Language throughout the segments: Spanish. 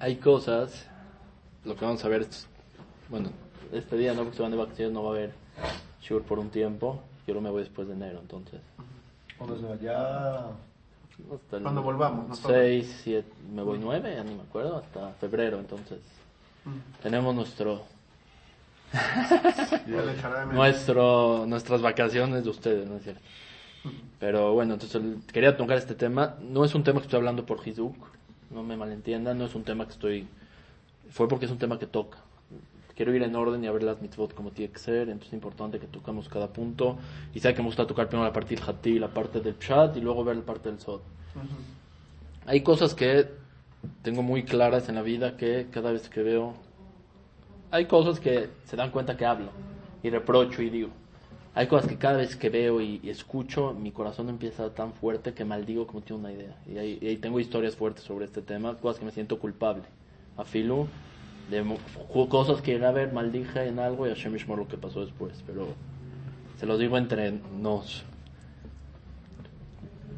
Hay cosas, lo que vamos a ver, es, bueno, este día no, porque se van de vacaciones, no va a haber sure por un tiempo. Yo no me voy después de enero, entonces. Cuando se vaya. Hasta el Cuando volvamos, ¿no? 6, 7, me voy 9, ya ni me acuerdo, hasta febrero, entonces. Tenemos nuestro, Ya le echará de menos. nuestro, nuestras vacaciones de ustedes, ¿no es cierto? Pero bueno, entonces quería tocar este tema. No es un tema que estoy hablando por Hizuk, no me malentiendan, no es un tema que estoy... Fue porque es un tema que toca. Quiero ir en orden y a ver las mitzvot como tiene que ser, entonces es importante que tocamos cada punto. Y sé que me gusta tocar primero la parte del Hati, la parte del Pshat y luego ver la parte del Sod. Hay cosas que tengo muy claras en la vida que cada vez que veo hay cosas que se dan cuenta que hablo y reprocho y digo. Hay cosas que cada vez que veo y, y escucho, mi corazón empieza tan fuerte que maldigo como tiene una idea. Y ahí, y ahí tengo historias fuertes sobre este tema, cosas que me siento culpable. A Filu, de cosas que llegué a ver, maldije en algo y a Hashem Yishmor lo que pasó después. Pero se los digo entre nos.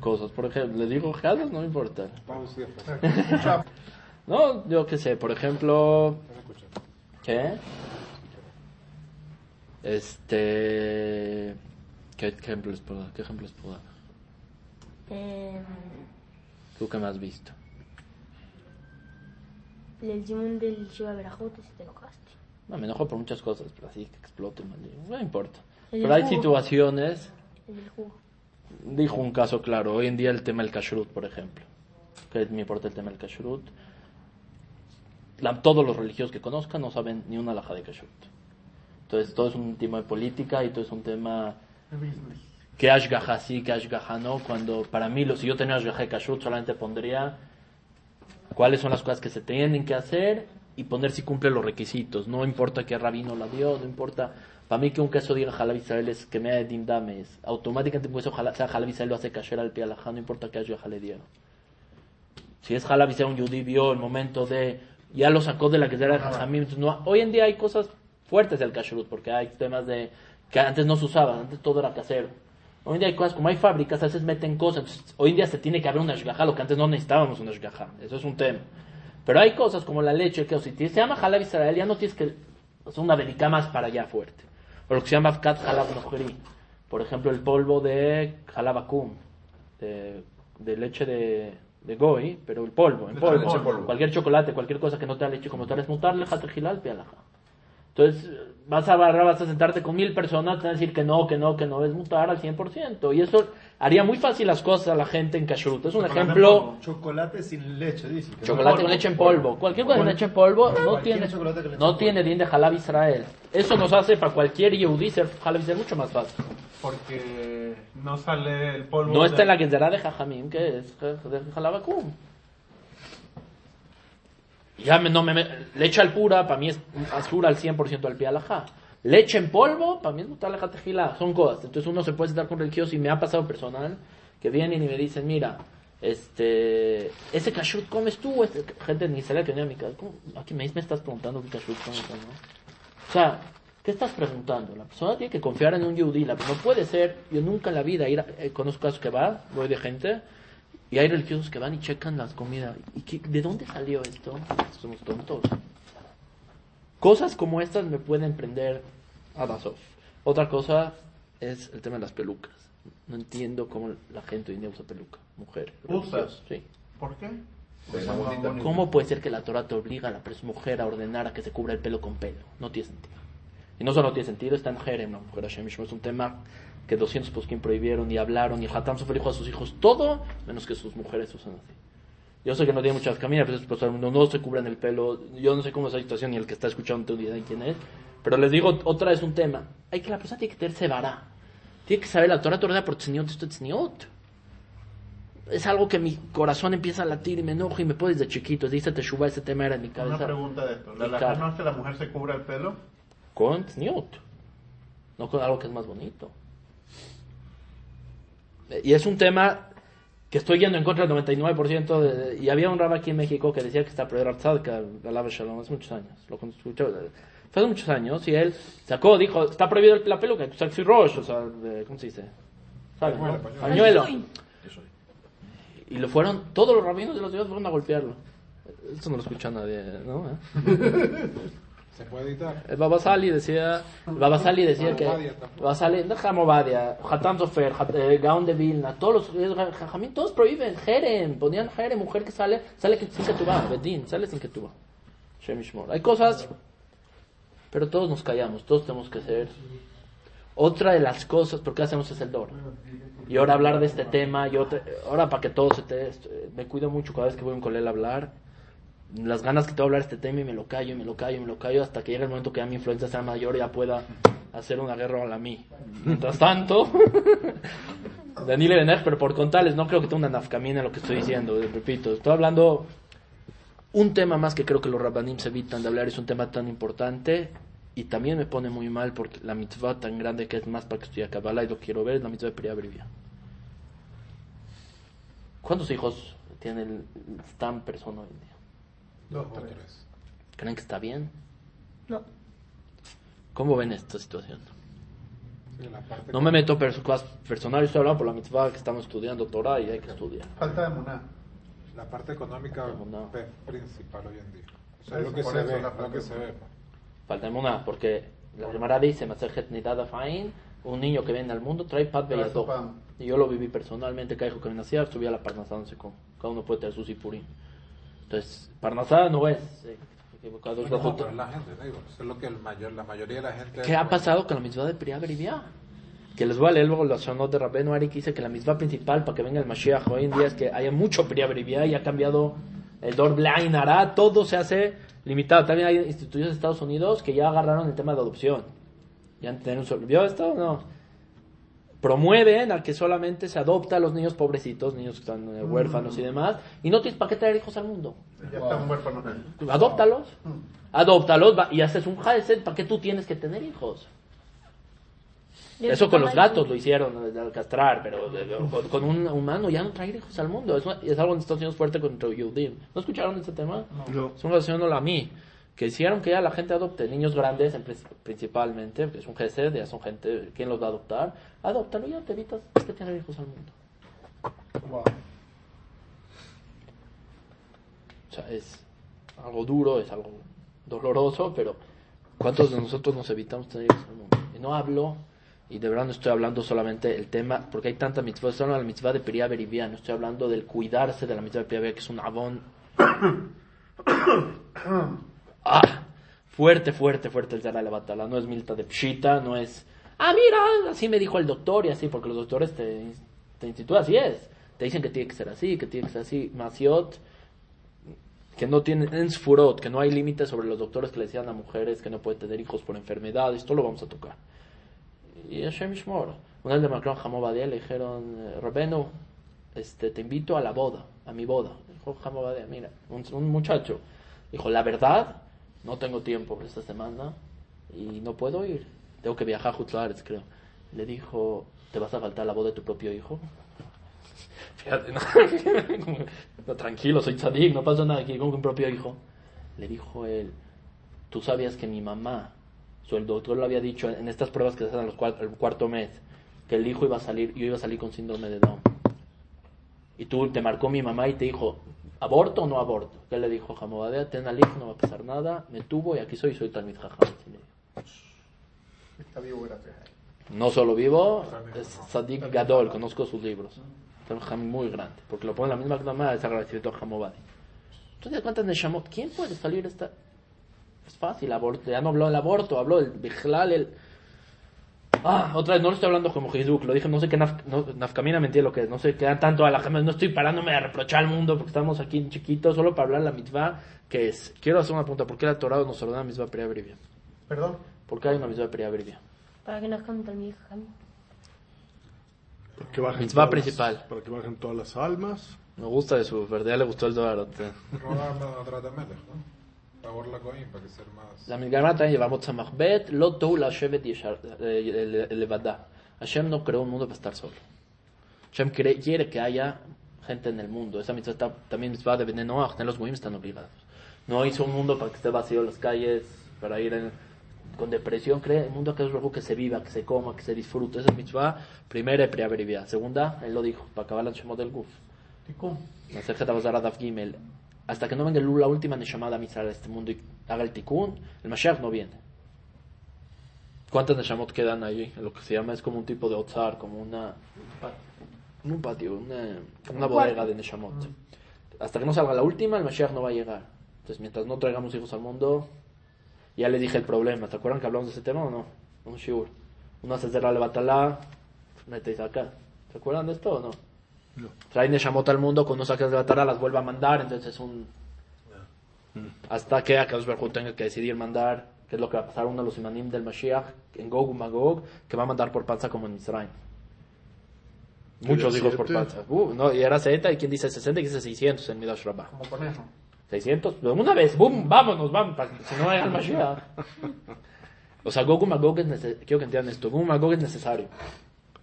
Cosas, por ejemplo, les digo jadas, no me importa. Ir. No, yo qué sé, por ejemplo, ¿qué? Este, ¿qué ejemplos puedo dar? ¿Qué ejemplos puedo dar? Eh, ¿Tú qué me has visto? el Simón del Shiva Berajot, si te enojaste. No, me enojo por muchas cosas, pero así que explote, no importa. El Pero hay jugo. situaciones, El jugo. dijo un caso claro, hoy en día el tema del kashrut, por ejemplo, que me importa el tema del kashrut, la- todos los religiosos que conozcan no saben ni una alhaja de kashrut. Entonces todo es un tema de política y todo es un tema que ashgaha sí, que ashgaha no, cuando para mí, si yo tenía ashgaha de kashrut, solamente pondría cuáles son las cosas que se tienen que hacer y poner si cumple los requisitos. No importa qué rabino la dio, no importa. Para mí que un queso diga halal Israel es que me dindame, es automáticamente pues ojalá sea halal Israel lo hace kasher al pie alajá, no importa qué ashgaha le dieron. Si es halal Israel, un yudí vio el momento de, ya lo sacó de la que era no, hoy en día hay cosas fuertes del kashrut, porque hay temas de, que antes no se usaban, antes todo era casero. Hoy en día hay cosas, como hay fábricas, a veces meten cosas. Entonces, hoy en día se tiene que haber una shgaha, lo que antes no necesitábamos una shgaha. Eso es un tema. Pero hay cosas como la leche, que o si te- se llama halal Israel, ya no tienes que hacer una verica más para allá fuerte. O lo que se llama Afkat halab nohri. Por ejemplo, el polvo de halab akum, de, de leche de, de goy, pero el polvo, en polvo. polvo. Cualquier chocolate, cualquier cosa que no te leche como tal es mutarle hilal pialaja. Entonces, vas a barrar, vas a sentarte con mil personas, te van a decir que no, que no, que no, es mutar al 100%. Y eso haría muy fácil las cosas a la gente en kashrut. Es un Chocolate ejemplo. Chocolate sin leche, dice. chocolate con leche en polvo. Cualquier cosa con leche en polvo no tiene, no en tiene din de halab Israel. Eso nos hace para cualquier yehudí ser halab Israel mucho más fácil. Porque no sale el polvo. No de- está en la Gezerá de Jajamim, que es de. Ya me, no me, me- leche al pura, para mí es azul al 100% al pie alajá. Leche en polvo, para mí es mutar alajá tejilá. Son cosas. Entonces uno se puede sentar con religiosos y me ha pasado personal que vienen y me dicen, mira, este, ese kashrut comes tú, este, gente ni Israel que viene a mi casa. ¿Cómo? Aquí me, me estás preguntando qué kashrut comes o no. O sea, ¿qué estás preguntando? La persona tiene que confiar en un yudí. La- No puede ser, yo nunca en la vida ir a- eh, conozco casos que va, voy de gente, y hay religiosos que van y checan las comidas. ¿Y qué- de dónde salió esto? Somos tontos. Cosas como estas me pueden prender a vasos. Otra cosa es el tema de las pelucas. No entiendo cómo la gente hoy en día usa peluca. Mujer. Sí. ¿Por qué? Pues. ¿Cómo puede ser que la Torah te obliga a la mujer a ordenar a que se cubra el pelo con pelo? No tiene sentido. Y no solo no tiene sentido, está en Jerem, la mujer Hashem es un tema que 200 poskim prohibieron y hablaron y Hatam Sofer dijo a sus hijos todo menos que sus mujeres usan así. Yo sé que no tiene muchas caminas, pero pues, el mundo no se cubren el pelo. Yo no sé cómo es la situación ni el que está escuchando no idea de quién es. Pero les digo, otra vez un tema. Hay que la persona tiene que tener sevará. Tiene que saber la Torah, Torah por tzniot, esto es tzniot es algo que mi corazón empieza a latir y me enojo y me puede desde chiquito. Dice Teshuvah, ese tema era en mi Una cabeza. pregunta de esto. ¿La Y no es que la mujer se cubra el pelo? Con tzniut. No con algo que es más bonito. Y es un tema que estoy yendo en contra del 99%. De, y había un rab aquí en México que decía que está prohibido Tzadka, Alaba Shalom, hace muchos años. Lo escuché, fue hace muchos años y él sacó, dijo, está prohibido la peluca, Saxi Rosh, o sea, de- ¿cómo se dice? ¿Sabes? no? Pañuelo. Eso. Y lo fueron, todos los rabinos de la ciudad fueron a golpearlo. Esto no lo escucha nadie, ¿no? ¿Eh? Se puede editar. El Babasali decía, el Babasali decía que. Babasali, no Jamobadia, Hatam Sofer, Hat- eh, Gaon de Vilna, todos los eh, Jajamín, todos prohíben Jerem, ponían Jerem, mujer que sale, sale sin que tú vas, Bedín, sale sin que tú vas. Shem Yishmor. Hay cosas, pero todos nos callamos, todos tenemos que ser. Otra de las cosas, porque hacemos es el dor. Y ahora hablar de este tema, y otra, ahora para que todos se te, me cuido mucho cada vez que voy a un colel a hablar, las ganas que tengo hablar este tema y me lo callo, y me lo callo, y me lo callo, hasta que llegue el momento que ya mi influencia sea mayor y ya pueda hacer una guerra a la mí. Mientras tanto, Daniel Benej, pero por contarles, no creo que tenga una nafkamina en lo que estoy diciendo, repito, estoy hablando un tema más que creo que los rabbanim se evitan de hablar, es un tema tan importante y también me pone muy mal porque la mitzvah tan grande que es más para que estudie Kabbalah y lo quiero ver es la mitzvah de Priya Brivia. ¿Cuántos hijos tiene el Stam persona? Dos o tres. ¿Creen que está bien? No. ¿Cómo ven esta situación? Sí, la parte No me meto en cosas personales, estoy hablando por la mitzvah que estamos estudiando Torah y hay que estudiar. Falta de muná. La parte económica pe- principal hoy en día. O sea, Eso, lo que por se ve, lo que de se muná. ve. Falta una, porque la Gemara dice, un niño que viene al mundo trae su beyadó. pan. Y yo lo viví personalmente, cada hijo que me nacía subía a la parnasá, no sé cómo. Cada uno puede tener su sipurín. Entonces, parnasá no es eh, equivocado. Bueno, es no, bajo- pero es la gente, digo, es lo que el mayor, la mayoría de la gente... ¿Qué ha pasado con la misma de Priya Berivia? Que les voy a leer luego los sonot de Rabenu Ari que dice que la misma principal para que venga el Mashiach hoy en día es que haya mucho Priya Berivia y ha cambiado el Dor Blain Ara, todo se hace limitado. También hay instituciones de Estados Unidos que ya agarraron el tema de adopción. Ya han tenido un. ¿Vio esto o no? Promueven a que solamente se adopta a los niños pobrecitos, niños que están eh, huérfanos y demás, y no tienes para qué traer hijos al mundo. Ya están huérfanos. Adóptalos. Adóptalos va- y haces un jaeset. ¿Para qué tú tienes que tener hijos? Eso con los gatos lo hicieron, eh, al castrar, pero de- de- con, con un humano ya no traer hijos al mundo. Es algo en Estados Unidos fuerte contra Yehudim. ¿No escucharon ese tema? No. Es una relación a mí. Que hicieron que ya la gente adopte niños grandes en prin- principalmente, porque es un GSD, ya son gente, ¿quién los va a adoptar? Adóptalo y ya te evitas que tener hijos al mundo. Wow. O sea, es algo duro, es algo doloroso, pero ¿cuántos de nosotros nos evitamos tener hijos al mundo? Y no hablo, y de verdad no estoy hablando solamente el tema, porque hay tanta mitzvah, estoy hablando de la mitzvah de Periá Berivia, no estoy hablando del cuidarse de la mitzvah de Periá que es un abón. ah, fuerte, fuerte, fuerte el Zara Batala, no es Milta de Pshita, no es, ah, mira, así me dijo el doctor y así, porque los doctores te, te instituyen, así es. Te dicen que tiene que ser así, que tiene que ser así. Masiot, que no tienen en Sfurot, que no hay límites sobre los doctores que le decían a mujeres que no puede tener hijos por enfermedades, esto lo vamos a tocar. Y Hashem Shmor, una vez le marcaron a Hamobadia, le dijeron, eh, Rabenu, este, te invito a la boda, a mi boda. Dijo Hamobadia, mira, un, un muchacho, dijo, la verdad, no tengo tiempo esta semana y no puedo ir, tengo que viajar a Jutlares, creo. Le dijo, ¿te vas a faltar la boda de tu propio hijo? Fíjate, no, No, tranquilo, soy tzadik, no pasa nada aquí, como un propio hijo. Le dijo él, tú sabías que mi mamá, o el doctor lo había dicho en estas pruebas que se hacen los cuar- el cuarto mes, que el hijo iba a salir, yo iba a salir con síndrome de Down. Y tú te marcó mi mamá y te dijo, ¿aborto o no aborto? ¿Qué le dijo Jamobadea? Ten al hijo, no va a pasar nada, me tuvo y aquí soy, soy Talmid Jajam. Está vivo, gracias. No solo vivo, es Sadik Gadol, conozco sus libros. Es un jam muy grande, porque lo pone en la misma Gdama, es agradecimiento a Hamobadi. Entonces, ¿cuántas Neshamot? ¿Quién puede salir esta? Es fácil, aborto. Ya no habló del aborto, habló del Bijlal, el... Ah, otra vez, no lo estoy hablando como Jesús, lo dije, no sé qué naf, no, nafkamina mentira lo que es, no sé qué da tanto a la gente, no estoy parándome a reprochar al mundo porque estamos aquí en chiquitos, solo para hablar de la mitzvah, que es, quiero hacer una pregunta, ¿por qué la Torah nos ordena la mitzvah Priya Brivia? Perdón. ¿Por qué hay una mitzvah Priya Brivia? Para que nazcan Talmid Jajam. Para que bajen Mitzvah todas las- principal. para que bajen todas las almas. Me gusta de su verdad, le gustó el Melech, ¿no? Favor la. La a Mahbet, lo tou la shevet yeshar- eh, el- levadá. Hashem no creó un mundo para estar solo. Hashem quiere que haya gente en el mundo. Esa mitzvah está, también mitzvah de Noach, los goyim están obligados. No hizo un mundo para que esté vacío las calles, para ir en- con depresión. Cree el mundo que es algo que se viva, que se coma, que se disfrute. Esa es mitzvah primera y preaverivia. Segunda, él lo dijo, para acabar la Shemot del Guf. Tikkun. Masejet Abazar Daf Gimel, hasta que no venga la última Neshama de Israel a este mundo y haga el tikkun, el Mashiach no viene. ¿Cuántas Neshamot quedan allí? Lo que se llama es como un tipo de Otzar, como una, un patio, una, una bodega de Neshamot. Hasta que no salga la última, el Mashiach no va a llegar. Entonces, mientras no traigamos hijos al mundo, ya le dije el problema. ¿Se acuerdan que hablamos de ese tema o no? Un shiur. Una se cerra le batalá, metéis acá. ¿Se acuerdan de esto o no? No. Trae Neshamot al mundo, cuando sacas de batalá las vuelve a mandar, entonces es un... Hasta que Akadosh Hu tenga que decidir mandar, qué es lo que va a pasar, uno de los imanim del Mashiach, en Gog Magog, que va a mandar por panza como en Israel. Muchos ¿Era hijos por panza. Uh, no, y era Z, y quien dice 60 y quien dice 600 en Midash Rabbah. Como conejo. 600, pero una vez, boom, vámonos, vamos, si no hay al Mashiach. O sea, Gog Magog es necesario, quiero que entiendan esto, Gog Magog es necesario.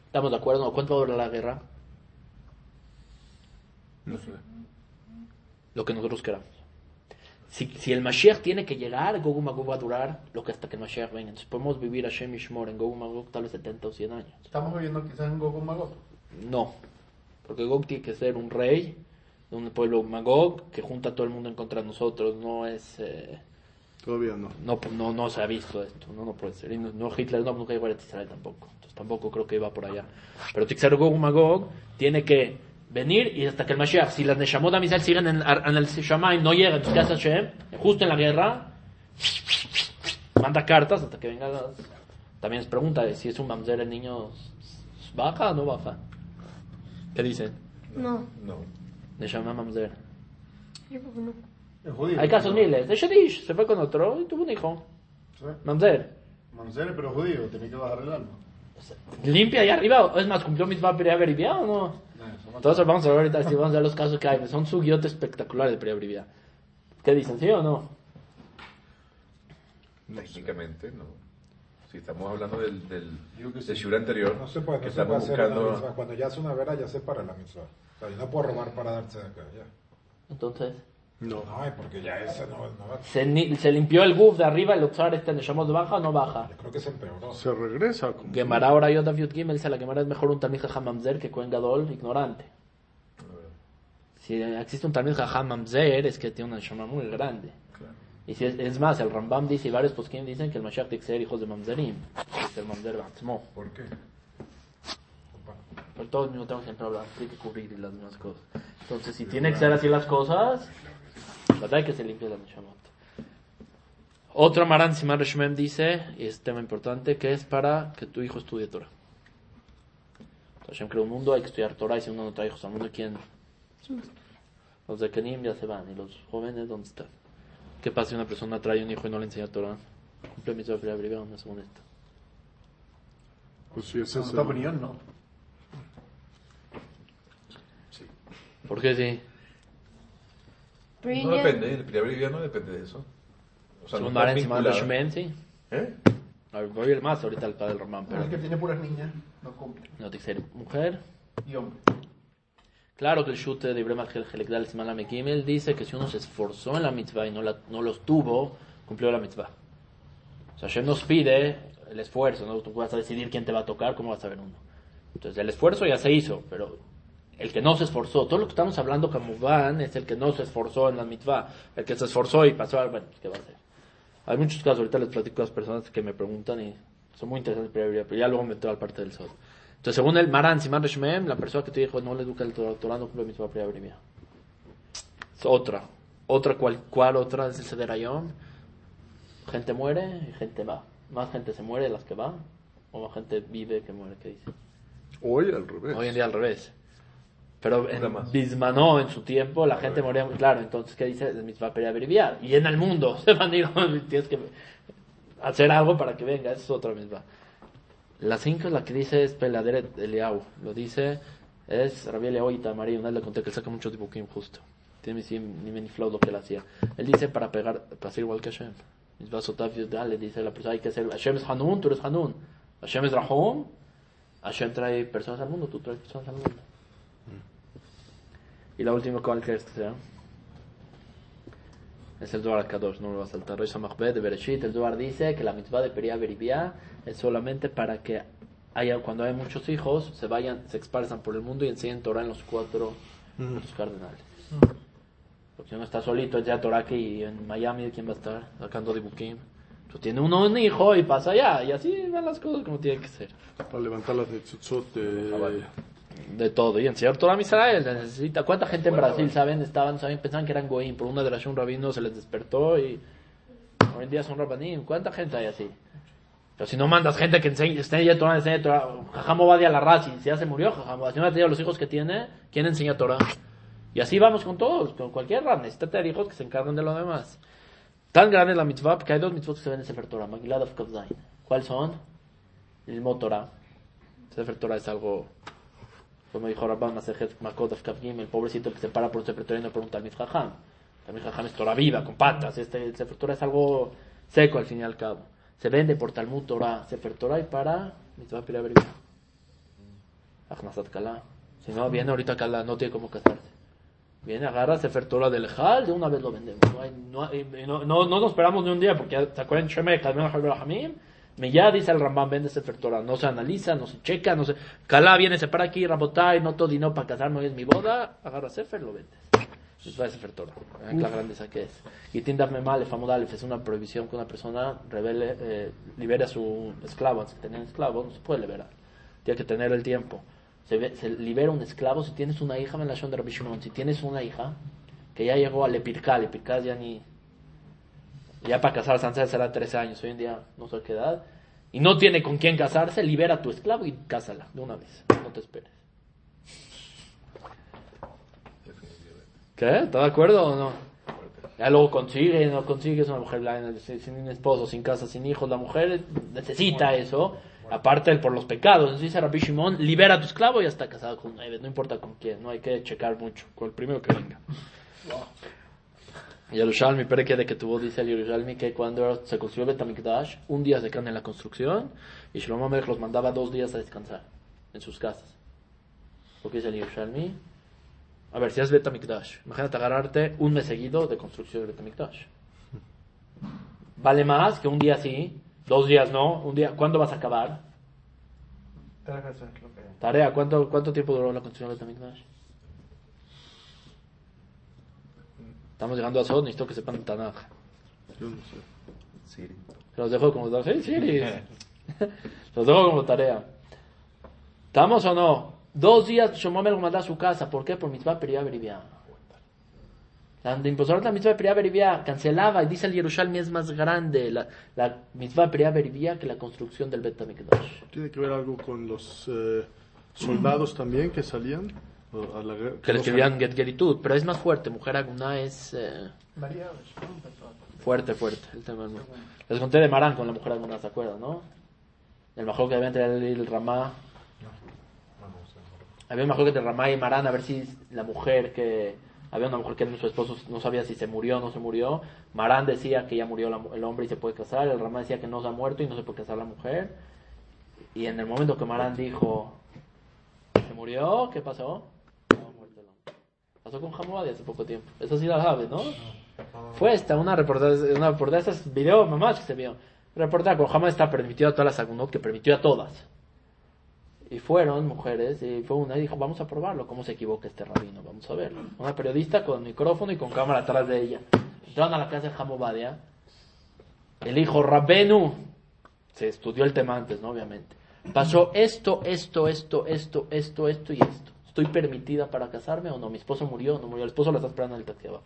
¿Estamos de acuerdo? ¿Cuánto va a durar la guerra? No sé. Lo que nosotros queramos. Si, si el Mashiach tiene que llegar, Gog Magog va a durar lo que hasta que el Mashiach venga. Entonces podemos vivir a Shem Ishmor en Gog Magog tal vez 70 o 100 años. Estamos viviendo quizás en Gogu Magog. No, porque Gog tiene que ser un rey de un pueblo Magog que junta a todo el mundo en contra de nosotros. No es... eh, Todavía no. No, no, no se ha visto esto, no, no puede ser. Y no, no, Hitler no, nunca llegó a Israel tampoco. Entonces tampoco creo que iba por allá. Pero Tixar Gog y Magog tiene que venir y hasta que el Mashiach, si las Neshamot de Amisrael siguen en, en el Shammai, no llegan, entonces ¿qué hace Hashem? Justo en la guerra, manda cartas hasta que vengan las... También es pregunta de si es un mamzer el niño baja o no baja. ¿Qué dicen? No, No. Neshama mamzer. yo creo que no. Es judío. Hay casos miles. De Shadish se fue con otro y tuvo un hijo. Sí. Mamzer. Mamzer, pero judío, tenía que bajar el alma. limpia ahí arriba. Es más, cumplió mis va Beribia o no? Entonces vamos a ver ahorita si vamos a ver los casos que hay. Son sugiot espectaculares de Beribia. ¿Qué dicen? ¿Sí o no? Técnicamente, no. Si estamos hablando del, del, que del sí. shur anterior, No se puede, que no se puede estamos hacer una buscando... Cuando ya es una vera, ya se para la mitzvah. O sea, yo no puedo robar para darse de acá, ya. Entonces, No. No, porque ya esa no, no va. ¿se, ni- se limpió el guf de arriba, el oxar este de Shamos baja o no baja? Yo creo que se empeoró. Se regresa. Como Gemara ahora yo David Gimel dice la Gemara es mejor un Talmid Jajam Mamzer que Cohen Gadol ignorante. Si existe un Talmid Jajam Mamzer es que tiene una Shama muy grande. Y si es, es más, el Rambam dice y varios poskim dicen que el Mashiach tiene que ser hijos de Mamzerim. Es el Mamzer Batzmo. ¿Por qué? Pero todos mismo tengo que siempre hablar, hay que cubrir las mismas cosas. Entonces, si tiene que ser así las cosas, verdad que se limpia la Neshamot. Otro Maran Simar Shmem dice, y es tema importante, que es para que tu hijo estudie Torah. Hashem creó un mundo, hay que estudiar Torah, y si uno no trae hijos al mundo, ¿quién? Los de Kenim ya se van, y los jóvenes, ¿dónde están? ¿Qué pasa si una persona trae un hijo y no le enseña Torah? Cumple mi breve, una según esto. Pues sí, ese En es el- opinión, no. ¿Por qué sí? Pero No depende, el primer no depende de eso. O sea, no está vinculado. Sí. ¿Eh? A ver, voy a ir más ahorita al padre del Román, pero El que tiene puras niñas no cumple. no ser mujer. Y hombre. Claro que el shute de Ibrahim Helekdal Simala Mekimel dice que si uno se esforzó en la mitzvah y no, la- no los tuvo, cumplió la mitzvah. O sea, Hashem nos pide el esfuerzo, ¿no? Tú vas a decidir quién te va a tocar, cómo vas a ver uno. Entonces, el esfuerzo ya se hizo, pero el que no se esforzó, todo lo que estamos hablando, van, es el que no se esforzó en la mitzvah. El que se esforzó y pasó, bueno, ¿qué va a hacer? Hay muchos casos, ahorita les platico a las personas que me preguntan y son muy interesantes, pero pero ya luego me meto al parte del sol. Entonces, según el Maran Simán Reshmem, la persona que te dijo no le educa el Torah, no cumple mitzvah previa brivia. Es otra. Otra, ¿cuál, cuál otra es el Sederayón? Gente muere y gente va. Más gente se muere de las que va, o más gente vive que muere, ¿qué dice? Hoy al revés. Hoy en día al revés. Pero en. Bismanó, en su tiempo, la gente moría muy claro. Entonces, ¿qué dice? El mitzvah brivia. Y en el mundo se van a ir, tienes que hacer algo para que venga. Esa es otra misma. La cinco, la que dice es Peladeret Eliau. Lo dice, es Rabbi Eliau y Tamarí. Una vez le conté que él saca mucho dibuquín justo. Tiene ni ni lo que él hacía. Él dice para pegar, para ser igual que Hashem. Mitzvah Sotav le dice la persona, hay que ser, Hashem es Hanun, tú eres Hanun. Hashem es Rahum, Hashem trae personas al mundo, tú traes personas al mundo. Y la última, ¿cuál crees que sea? Es el Zohar Kadosh, no me va a saltar. Rosh de Bereshit, el Zohar dice que la mitzvah de Peria Beribia es solamente para que haya, cuando hay muchos hijos, se vayan, se esparzan por el mundo y enseñen Torah en los cuatro los cardenales. Porque si uno está solito, ya Torah aquí en Miami, ¿quién va a estar? Sacando de Bukim. Tú tienes uno un hijo y pasa allá, y así van las cosas como tienen que ser. Para levantar las de tzutzot de... De todo. Y enseñar Torah a Israel necesita. ¿Cuánta gente en Brasil, saben, estaban, saben, pensaban que eran goyim? Por una de las un rabino se les despertó y hoy en día son rabanim. ¿Cuánta gente hay así? Pero si no mandas gente que enseñe, ya Torah, enseñe Torah. Jajam Obadia la raza, y si ya se murió, Jajam Obadia, si no ha tenido los hijos que tiene, ¿quién enseña Torah? Y así vamos con todos, con cualquier rab. Necesita tener hijos que se encarguen de lo demás. Tan grande es la mitzvah, que hay dos mitzvot que se ven en Sefer Torah, Magilad of. ¿Cuáles son? El Torah. Sefer Torah es algo, como dijo Rabban Masejet Makot of Kavgim, el pobrecito que se para por un no por un Talmid Jajam. Talmid Jajam es Torah viva, con patas. Este, el Sefer es algo seco al fin y al cabo. Se vende por Talmud Torah, Sefer Torah y para mitzvah Pirah Beribah. Achnasat Kala. Si no, viene ahorita Kala, no tiene cómo casarse. Viene, agarra Sefer Torah del Ejal, de una vez lo vendemos. No, hay- no, no, no, no nos esperamos ni un día, porque ya, ¿se acuerdan? Shemek, Kalmen Hamim. Me ya dice el Rambam, vende Sefer Torah. No se analiza, no se checa, no se. Kala viene, se para aquí, Rabotai, no todo dinero para casarme, hoy es mi boda. Agarra Sefer, lo vendes. Pues va a Sefer Torah. Vean la grandeza que es. Y Tindaf Memal, Famudalef, es una prohibición que una persona revele, eh, libere a su esclavo. Antes que tener esclavo, no se puede liberar. Tiene que tener el tiempo. Se, ve- se libera un esclavo si tienes una hija, en la de Rabbi Shimon, si tienes una hija que ya llegó al Epirká, el Epirká ya ni. Ya para casarse antes será 13 años, hoy en día no sé qué edad. Y no tiene con quién casarse, libera a tu esclavo y cásala de una vez. No te esperes. ¿Qué? ¿Estás de acuerdo o no? Ya luego consigue, no consigue, es una mujer sin, esposo, sin casa, sin hijos. La mujer necesita eso, aparte por los pecados. Entonces dice Rabbi Shimon, libera a tu esclavo y ya está casado con nueve, no importa con quién, no hay que checar mucho, con el primero que venga. Yerushalmi, que de que tuvo, dice el Yerushalmi, que cuando se construyó Betamikdash, un día se quedan en la construcción y Shlomo Melech los mandaba dos días a descansar en sus casas. Lo que dice el Yerushalmi, a ver, si es Betamikdash, imagínate agarrarte un mes seguido de construcción de Betamikdash. Vale más que un día sí, dos días no, un día, ¿cuándo vas a acabar? Tarea, ¿cuánto, cuánto tiempo duró la construcción del Betamikdash? Estamos llegando a Sod, necesito que sepan Tanaj. Yo no sé. Los dejo como tarea. Sí, los dejo como tarea. ¿Estamos o no? Dos días Shomomel lo mandó a su casa. ¿Por qué? Por mitzvah peribá beribia. La de imposar la mitzvah peribá beribia cancelaba. Y dice el Yerushalmi es más grande la, la mitzvah peribá beribia que la construcción del Bet. ¿Tiene que ver algo con los eh, soldados también que salían a la guerra? Que le escribían Get Geritud. Pero es más fuerte. Mujer Aguná es eh, fuerte, fuerte. El tema no. Les conté de Marán con la mujer Aguná, ¿se acuerdan, no? El mejor que debía entrar el, el Ramá. Había un mejor que de Ramá y Marán a ver si la mujer que... Había una mujer que su esposo no sabía si se murió o no se murió. Marán decía que ya murió la el hombre y se puede casar. El Ramá decía que no se ha muerto y no se puede casar la mujer. Y en el momento que Marán dijo, ¿se murió? ¿Qué pasó? Estaba muerto el hombre. Pasó con Hammadi hace poco tiempo. Eso sí la sabes, ¿no? Fue esta, una reportaje, una reportaje, esas videos mamás que se vio. Reportaje con Hammadi está permitido a todas las Agunot, que permitió a todas. Y fueron mujeres, y fue una y dijo, vamos a probarlo, cómo se equivoca este rabino, vamos a verlo. Una periodista con micrófono y con cámara atrás de ella. Entraron a la casa de Hamobadia. El hijo Rabenu, se estudió el tema antes, ¿no? Obviamente. Pasó esto, esto, esto, esto, esto, esto y esto. ¿Estoy permitida para casarme o no? ¿Mi esposo murió o no murió? El esposo lo está esperando en el taxi abajo.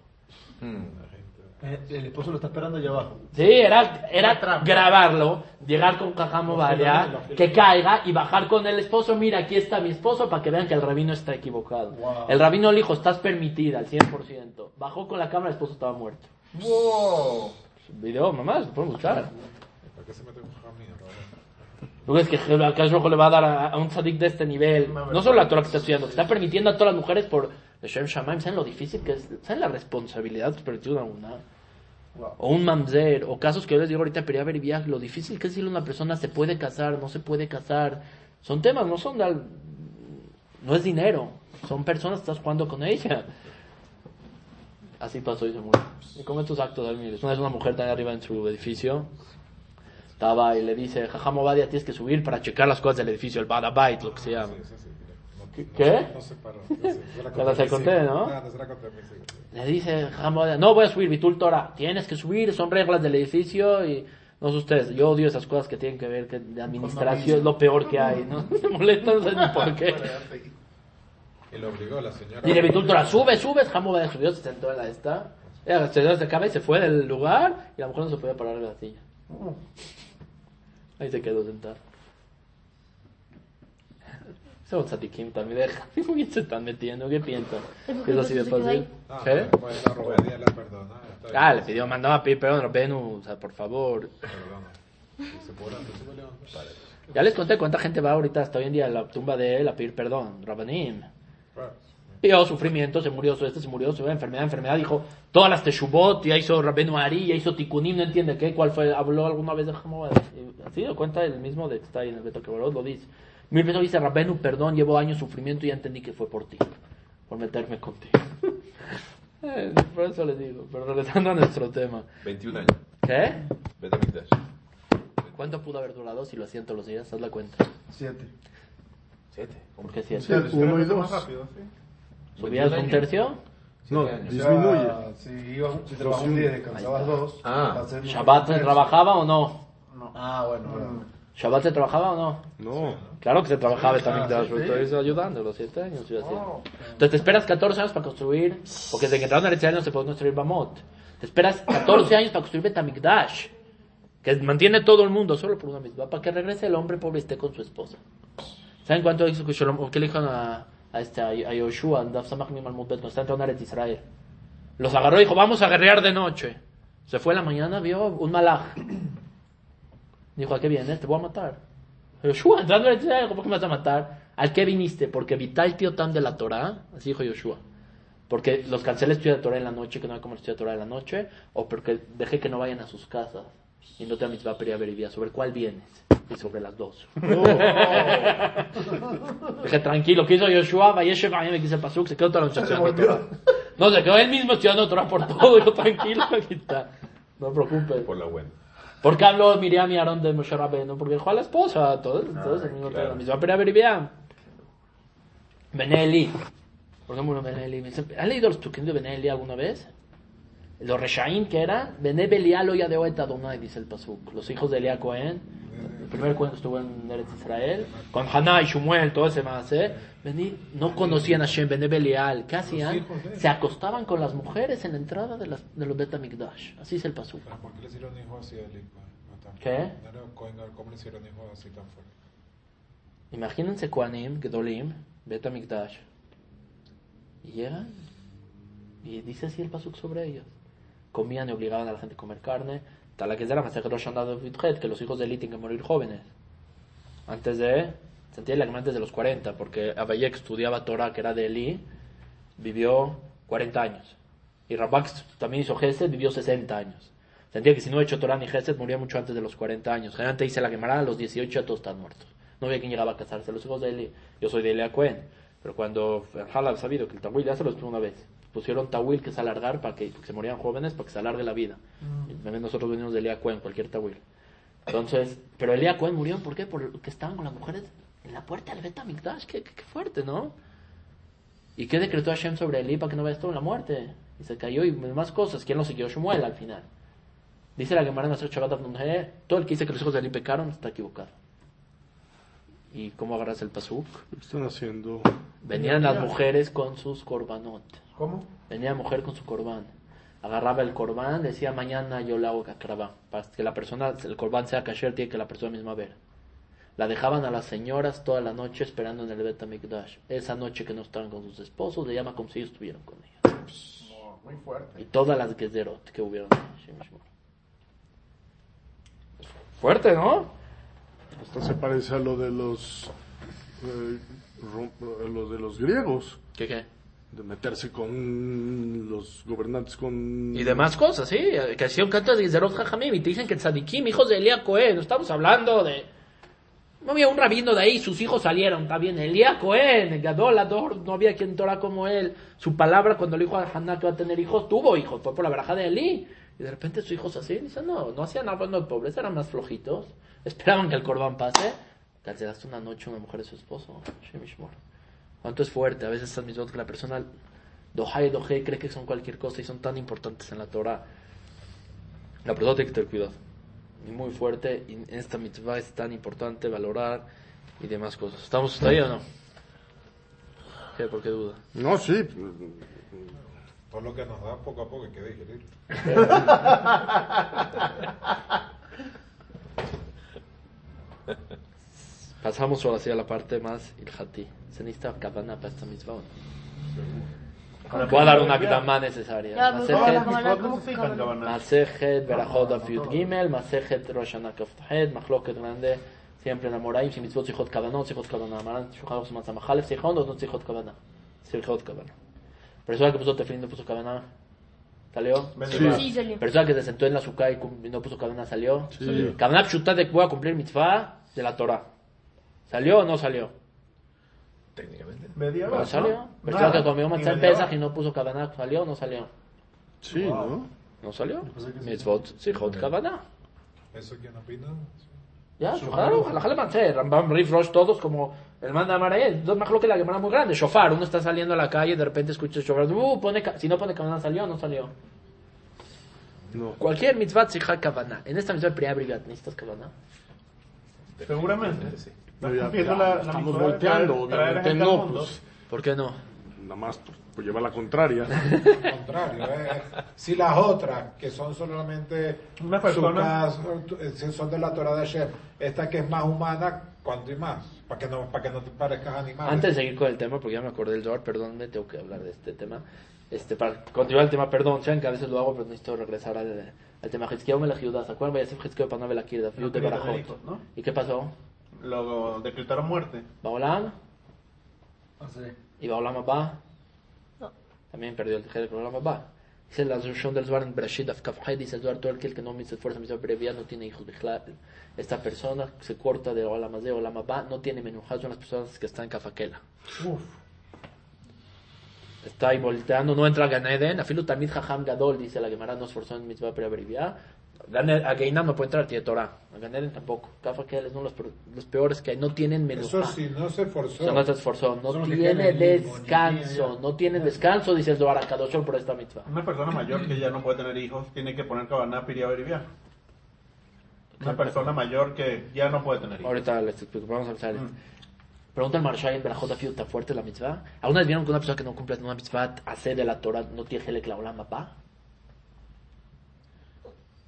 Eh, El esposo lo está esperando allá abajo. Sí, era, era grabarlo, llegar con Cajamo Varia, que caiga y bajar con el esposo. Mira, aquí está mi esposo para que vean que el rabino está equivocado. Wow. El rabino le dijo, estás permitida al 100%. Bajó con la cámara, el esposo estaba muerto. ¡Wow! Video, mamá, lo pueden buscar. ¿Para qué se mete un jamín, ¿Tú crees que a Kadosh Baruj Hu le va a dar a, a un tzadik de este nivel? No solo la Torah que está estudiando, que está permitiendo a todas las mujeres por Shem Shamaim. ¿Saben lo difícil que es? ¿Saben la responsabilidad que permitió una una? O un mamzer, o casos que yo les digo ahorita, pero ver viaje, lo difícil que es decirle a una persona se puede casar, no se puede casar. Son temas, no son al- no es dinero, son personas que estás jugando con ella. Así pasó y se murió. Y con estos actos, miles. Una mujer ahí arriba en su edificio, estaba y le dice, Jajam Obadia, tienes que subir para checar las cosas del edificio, el Badabait, lo que se llama. Sí, sí, sí. No ¿Qué? No se paró. No sé, se la Te la conté a. ¿no? A. Le dice Hamoda, no voy a subir Torah, tienes que subir, son reglas del edificio y no sé ustedes, yo odio esas cosas que tienen que ver que de administración es lo peor que hay, ¿no? Se molestan, no sé ni por qué. Y lo obligó la señora. Dile Bitul Torah, sube, Hamoda subió, se sentó en la esta, se cabeza y se fue del lugar y la mujer no se podía parar de la silla. Ahí se quedó sentado. Son tzadikim también, deja. ¿Qué se están metiendo? ¿Qué piensan? ¿Que es así de fácil? Ah, la perdona. está bien. Ah, le pidió, mandó a pedir perdón, Rabenu, o sea, por favor. Ya les conté cuánta gente va ahorita hasta hoy en día a la tumba de él a pedir perdón, Rabanim. Pidió sufrimiento, se murió, su este se murió, se enfermedad, enfermedad, dijo todas las teshubot, ya hizo Rabenu Ari, ya hizo Tikunim, no entiende qué, cuál fue, habló alguna vez de Hamoed. Así lo cuenta el mismo de que está ahí en el Beto Kevorot, lo dice. Mil veces dice Rabenu, perdón, llevo años sufrimiento y ya entendí que fue por ti, por meterme contigo. Eh, por eso les digo, pero regresando a nuestro tema. 21 años. ¿Qué? Vete a Mikdash. ¿Cuánto pudo haber durado si lo hacían todos los días? Haz la cuenta. Siete. Siete. ¿Por qué siete? Sí, uno y Más dos. rápido, sí. ¿Subías un tercio? No, Siete disminuye. O sea, si, ibas, si trabajas un día y descansabas dos. Ah. ¿Shabbat se tercio. trabajaba o no? No. Ah, bueno, bueno. ¿Shabbat se trabajaba o no? No. Claro que se trabajaba Sí, también, ah, estoy ayudando los siete años. Oh, Entonces te esperas 14 años para construir, porque desde que entraron a Eretz no se puede construir Bamot. Te esperas 14 años para construir Betamikdash, que mantiene todo el mundo solo por una misma, para que regrese el hombre pobre y esté con su esposa. ¿Saben cuánto hizo que Shalom- o qué le dijeron a, a, este, a, Yoshua, cuando está entrando a Israel? Los agarró y dijo, vamos a guerrear de noche. Se fue en la mañana, vio un malaj. Dijo, ¿a qué vienes? Te voy a matar. Yoshua, entrando a Eretz Israel, ¿cómo que me vas a matar? ¿Al qué viniste? Porque vital tiotam de la Torah, así dijo Yoshua. Porque los cancelé estudiar la Torah en la noche, que no hay como estudiar Torah en la noche, o porque dejé que no vayan a sus casas y no te mitzvah peria verivía. ¿Sobre cuál vienes? Y sobre las dos. Dije, tranquilo, ¿qué hizo Yoshua? Vayeshev a mí me quise pasuk, se quedó toda la noche estudiando Torah. No, se quedó él mismo estudiando Torah por todo. Dijo, tranquilo, aquí está. No te preocupes. Por la buena. ¿Por qué habló Miriam y Aarón de Moshe Rabbeinu? Porque dejó a la esposa, todos, todos el mismo tema. Mitzvah Perea Beribia. Beneli. ¿Por qué murió dice, ¿Has leído los tuquín de Beneli alguna vez? Los Reshaim que eran, Bené Belial Oya de Oet Adonai, dice el Pasuk. Los hijos de Elia Cohen, el primer que estuvo en Eretz Israel, con Haná y Shumuel, todo ese más, ¿eh? Vení, no conocían a Shem, Bené Belial. ¿Qué hacían? hijos. Se acostaban con las mujeres en la entrada de, las, de los Betamikdash. Así es el Pasuk. Pero ¿por qué le hicieron hijo así a ¿Qué? era ¿Cómo le hicieron hijo así tan fuerte? Imagínense Koanim, Gedolim, Bet Amikdash. Y llegan y dice así el pasuk sobre ellos. Comían y obligaban a la gente a comer carne. Tal que Vitjet, que los hijos de Eli tienen que morir jóvenes. Antes de, se entiende que antes de los 40, porque Abayek estudiaba Torah, que era de Eli, vivió 40 años. Y Rabak también hizo Gesed, vivió 60 años. Se entiende que si no ha hecho Torah ni Gesed, moría mucho antes de los 40 años. Generalmente dice la Gemara, a los 18 ya todos están muertos. No había quien llegaba a casarse. Los hijos de Eli, yo soy de Elia Cohen. Pero cuando Halab sabido que el Tawil ya se lo explicó una vez, pusieron Tawil que es alargar para que, porque se morían jóvenes para que se alargue la vida. También nosotros venimos de Elia Cohen, cualquier Tawil. Entonces, pero Elia Cohen murió, ¿por qué? Porque estaban con las mujeres en la puerta del Betamikdash. Qué, qué, qué fuerte, ¿no? ¿Y qué decretó Hashem sobre Eli para que no vaya esto en la muerte? Y se cayó y más cosas. ¿Quién lo siguió? Shmuel al final. Dice la Gemara en Maseret Shabbat todo el que dice que los hijos de Eli pecaron está equivocado. ¿Y cómo agarras el pasuk? Están haciendo. Venían las mujeres con sus korbanot. ¿Cómo? Venía la mujer con su corbán. Agarraba el corbán, decía mañana yo le hago kakrabá. Para que la persona, el corbán sea kasher, tiene que la persona misma ver. La dejaban a las señoras toda la noche esperando en el Bet HaMikdash. Esa noche que no estaban con sus esposos, le llama como si ellos estuvieran con ellas. No, muy fuerte. Y todas las gezerot que hubieron. Fuerte, ¿no? Esto se parece a lo de los. eh, lo de los griegos. ¿Qué qué? De meterse con los gobernantes con. Y demás cosas, sí. Que hacían cantos de Gezerot Jajamim y te dicen que tzadikim, hijos de Elia Cohen. Estamos hablando de. No había un rabino de ahí, sus hijos salieron, está bien. Elías Cohen, el Gadol Ador, no había quien Torah como él. Su palabra cuando le dijo a Haná que va a tener hijos, tuvo hijos, fue por la baraja de Elí. Y de repente sus hijos así, dicen, no, no hacían hablando de pobreza, eran más flojitos. Esperaban que el corbán pase. Cancelaste una noche una mujer de su esposo. ¿Cuánto es fuerte? A veces estas mitzvot que la persona dohai dohai cree que son cualquier cosa y son tan importantes en la Torah. La persona tiene que tener cuidado. Y muy fuerte. Y en esta mitzvah es tan importante valorar y demás cosas. ¿Estamos ahí o no? ¿Qué? ¿Por qué duda? No, sí. Todo lo que nos da poco a poco hay que digerir. Pasamos ahora sí a la parte más ilhati. ¿Se necesita kavana para esta no? Voy a dar una kavana necesaria. Masejet- ¿cómo la- ¿Cómo cómo fijan fijan? cabana? Daf Yud Gimel, Masejet Rosh Hashanah Kaf Tahed, Machloket grande, siempre en Amoraim, si mitzvot sichot kavanot, sichot kavana, Amaran, Shulchan Aruch Matzah Machalef, sichot o no sichot kavana, sichot kavana. Persona que puso tefilín no puso kavana, ¿salió? Sí. Sí, salió. Persona que se sentó en la sukkah y no puso kavana, ¿salió? Sí. Kavana pshuta de que voy a cumplir mitzvah de la Torah. ¿Salió o no salió? Técnicamente. Media No hora, salió. ¿no? Persona Nada, que comió matzah en Pesach y no puso kavana, ¿salió o no salió? Sí, ¿no? ¿No salió? sí. Mitzvot, sichot kavana. ¿Eso quién opina? Ya, claro, Rambam, Rif, Rosh, todos como el manda Amarael, dos más lo que la Gemara muy grande, shofar, uno está saliendo a la calle y de repente escucha el shofar, uh, pone, si no pone kavana salió, no salió. No. Cualquier mitzvah tzija kavana. En esta mitzvah de Priya Brigat, ¿necesitas kavana? Seguramente. Sí. Ya, la- la estamos volteando, obviamente no, pues ¿Por qué no? Nada más por, por llevar la contraria. Al contrario, eh. si las otras, que son solamente Una persona- sucas, eh, son de la Torah de Hashem, esta que es más humana, ¿cuánto y más? Para que no, para que no te parezcas animal. Antes de seguir con el tema, porque ya me acordé del Zohar, perdónme, tengo que hablar de este tema. Este, para continuar el tema, perdón, saben que a veces lo hago, pero necesito regresar al, al tema. Hizkiyahu Melech Yehuda, ¿se acuerdan? Vaya a ser para no ver la Kirda. ¿Y qué pasó? Lo decretaron muerte. ¿Baolam? Así. ¿Y Baolam Abba? No. También perdió el Tejer Baolam Abba. Dice la solución del Zohar en Bereshit, Afkafhay, dice el Zohar, todo aquel que no se esfuerza en previa no tiene hijos. Esta persona se corta de Olam Hazé, Olam Abba, no tiene menujá, son las personas que están en Kafakela. Uf. Está ahí volteando, no entra a Ganeden, afilu tamid jajam gadol, dice la Gemara, no esforzó en mitzvah preabrevia. A Geinam no puede entrar, tiene Torah. A Ganeden tampoco. Kafakela es uno de los, peor- los peores que hay, no tienen menujá. Eso sí, no se O forzó. sea, no se esforzó, no que tiene descanso, no tiene descanso, dice el Zohar por esta mitzvah. Una persona mayor que ya no puede tener hijos tiene que poner cabana piria beribiá. Una persona mayor que ya no puede tener hijos. Ahorita les explico, vamos a empezar. Pregunta el Marshall en Berajot Afiu, ¿está fuerte la mitzvah? ¿Alguna vez vieron que una persona que no cumple una mitzvah hace de la Torah no tiene gelek la olam papá?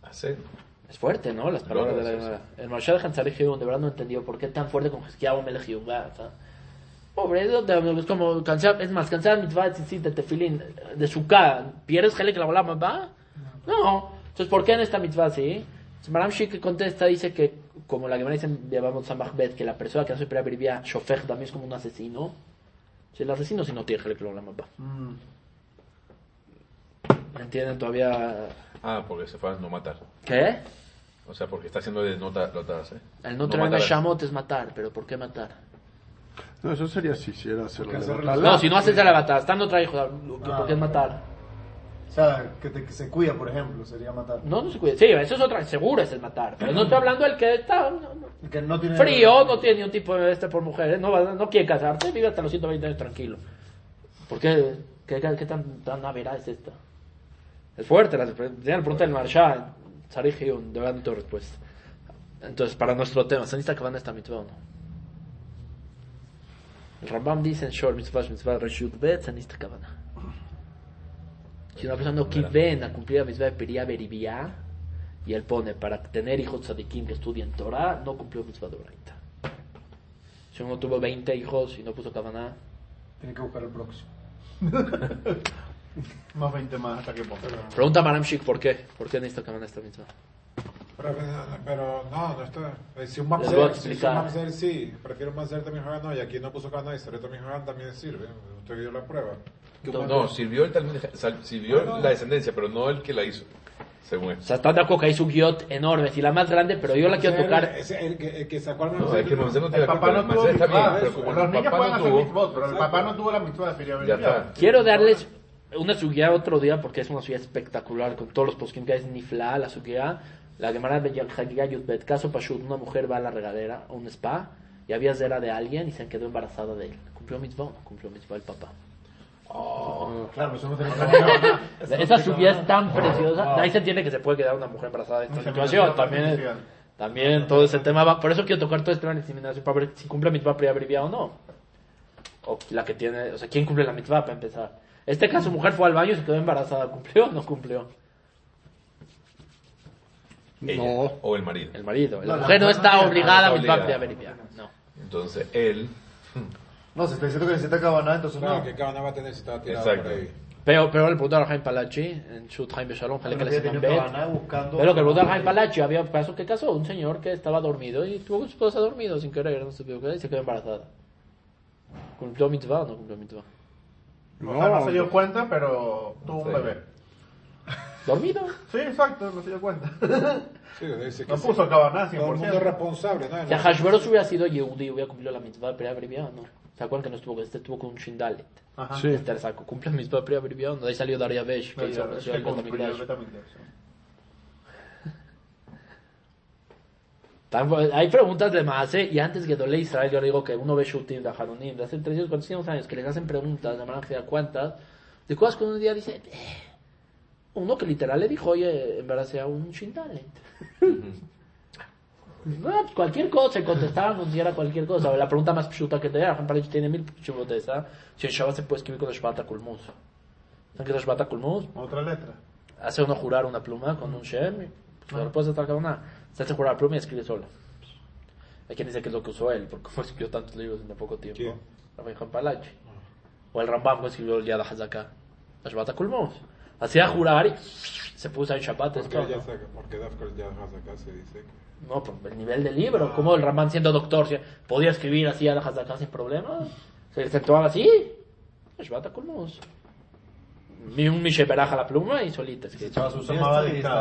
Hace. Es fuerte, ¿no? Las palabras de la Sí, sí. El Marshal de Hanzari Hiyun, de verdad no entendió por qué tan fuerte con Hezkiyahu Melech Yehuda, o sea, Pobre, es como cansar, es más, cansar mitzvah de de tefilín, de sukkah, ¿pierdes gelek la papá? No. Entonces, ¿por qué en esta mitzvah sí? Maram Shik contesta, dice que, como la Gemara dice en Yavamot Samachbet, que la persona que hace Perea Beribia, Shofech, también es como un asesino. Si el asesino si no tiene gelek la papá. Mm. ¿Me entienden todavía? Ah, porque se fue a no matar. ¿Qué? O sea, porque está haciendo de nota, notas, ¿eh? El no tener matar. Shamot es matar, pero ¿por qué matar? No, eso sería si hiciera hacerlo. No, si no haces la batalla, estando otra hijo, ¿por qué es matar? O sea, que, te- que se cuida, por ejemplo, sería matar. No, no se cuida. Sí, eso es otra, seguro es el matar. Pero no estoy hablando del que está no, no. El que no tiene frío, no tiene ni un tipo de este por mujeres, no, va- no quiere casarse, vive hasta los 120 años tranquilo. ¿Por qué? ¿Qué, qué, qué tan, tan avera es esta? Es fuerte, la, la pregunta del Marshal, Sarih Hiyun, de verdad no tengo respuesta. Entonces, para nuestro tema, ¿se necesita que van a esta mitzvah o no? El Rambam dice en Shor Mitzvah, Mitzvah Reshut Bet, se necesita kavana. Si una persona no ven a cumplir la mitzvah de Beribia, y él pone, para tener hijos tzadikim que estudien Torah, no cumplió mitzvah de Oraita. Si uno tuvo 20 hijos y no puso kavana, Tiene que buscar el próximo. Más 20 más hasta que ponga. pregunta a Maram Shik, ¿por qué? ¿Por qué necesita kavana esta mitzvah? Pero, pero no, no está. Eh, Si un Les voy a mamzer, si un mamzer sí, prefiero un mamzer también juega no, y aquí no puso cana y Seret también juega también sirve. Usted vio la prueba. No, sirvió el Talmud, sal- sirvió la descendencia, pero no el que la hizo, según. O sea, están de acuerdo que hay su guiot enorme, y la más grande, pero yo la quiero tocar. ese- el, que, el que sacó al No, es que Mamzer no tiene El la papá no el tuvo está bien, mitzvah. pero como Los niños papá pueden no tuvo, mitzvot, pero el papá no tuvo la mitzvah de ya está. Quiero darles una suguía otro día porque es una suguía espectacular con todos los poskim que hay, es nifla, la suguía. La Gemara de Yakhagiyah Yudbet, caso Pashut, una mujer va a la regadera, a un spa, y había cera de alguien y se quedó embarazada de él. ¿Cumplió mitzvah no cumplió mitzvah el papá? Claro, eso no tenemos Esa subida es tan preciosa. Ahí se entiende que se puede quedar una mujer embarazada en esta situación. También, también todo ese tema va. Por eso quiero tocar todo este tema de discriminación para ver si cumple la mitzvah preabrevia o no. O la que tiene, o sea, ¿quién cumple la mitzvah para empezar? Este caso, mujer fue al baño y se quedó embarazada. ¿Cumplió o no cumplió? Ella, No. O el marido. El marido. La No, mujer no está obligada a preabrevia. No. Entonces él. No, se está diciendo que necesita cabaná, entonces Claro, no. que cada va a tener si está tirado Exacto. por ahí. Pero, pero el punto de Jaime Palachi, en su Jaime Shalom, Pero que buscando... Pero que el Buda Jaime Palachi había un caso que casó un señor que estaba dormido y tuvo su esposa dormido sin querer, no se qué, y se quedó embarazada. ¿Cumplió mitzvah o no cumplió mitzvah? O sea, no se dio cuenta, pero tuvo un Sí. bebé. ¿Dormido? Sí, exacto, no se dio cuenta. Sí, dice que No sí. puso Todo el mundo es 100%. responsable, ¿no? Si a Hashverosh hubiera sido Yehudi, hubiera cumplido la mitzvah preabreviada o no. ¿Se acuerdan que no estuvo, este estuvo con un Shindalet? Ajá. Sí. Este sacó, cumple preabreviada o no. De ahí salió Daria Besh, que hizo el Betamigdash. Hay preguntas de Maase y antes que Dole Israel yo le digo que uno ve Shutim de Haronim de hace 300, 400 años que les hacen preguntas, de manera que cuántas, de cosas que uno un día dice, "Eh". uno que literal le dijo, oye, embaracé a un Shindalet. No, pues, cualquier cosa, un día era cualquier cosa. La pregunta más pshuta que te da, Juan Pablo tiene mil pshutas, ¿ah? Si en Shabbat se puede escribir con el Shbata Kulmuz. ¿Saben qué es el Shbata Kulmuz? Otra letra. hace uno jurar una pluma con un Shem, y, pues, no lo puedes sacar nada. Se hace jurar la pluma y escribe solo. Hay quien dice que es lo que usó él, porque como escribió tantos libros en tan poco tiempo. ¿Quién? Rabbi Juan Palachi. O el Rambam que escribió el Yad HaZaká. La Shabbat Kulmos. Hacía jurar y se puso en Shabbat Porque ya ¿no? porque Dafka ya acá se dice que... No, por el nivel del libro. Como el Rambam siendo doctor podía escribir así a la HaZaká sin problemas. Se efectuaba así. La Shabbat Kulmos. Vi un Misheberaja la pluma y solita estaba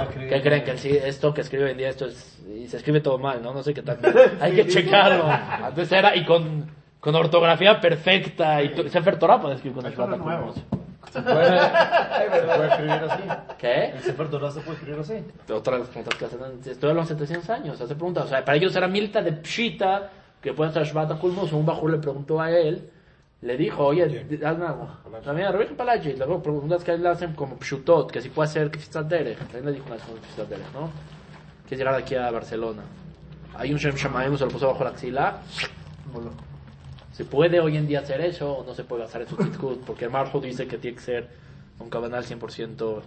escribiendo. ¿Qué creen? Que el esto que escribe hoy en día, esto es, y se escribe todo mal, ¿no? No sé qué tal. Hay que checarlo. Antes era, y con, con ortografía perfecta, y to- Sefer Torah puede escribir con el Eso Se puede, se puede escribir así. ¿Qué? El Sefer Torah se puede escribir así. Otra de las preguntas que hacen, estoy hablando de 700 años, hace preguntas. O sea, para ellos era Milta de Pshita, que puede ser Shbata Kulmos. Un bajur le preguntó a él, le dijo, oye, ¿Quién? hazme algo. También Rabbi Palachi, luego preguntas que a él le hacen como Pshutot, que si puede hacer Kfizat Derech. También le dijo una vez como Kfizat Derech, ¿no? Que es llegar aquí a Barcelona. Hay un Shem Shamayim, se lo puso bajo la axila. ¿Se puede hoy en día hacer eso o no se puede hacer en su titkut? Porque el Marjo dice que tiene que ser un cabanal 100%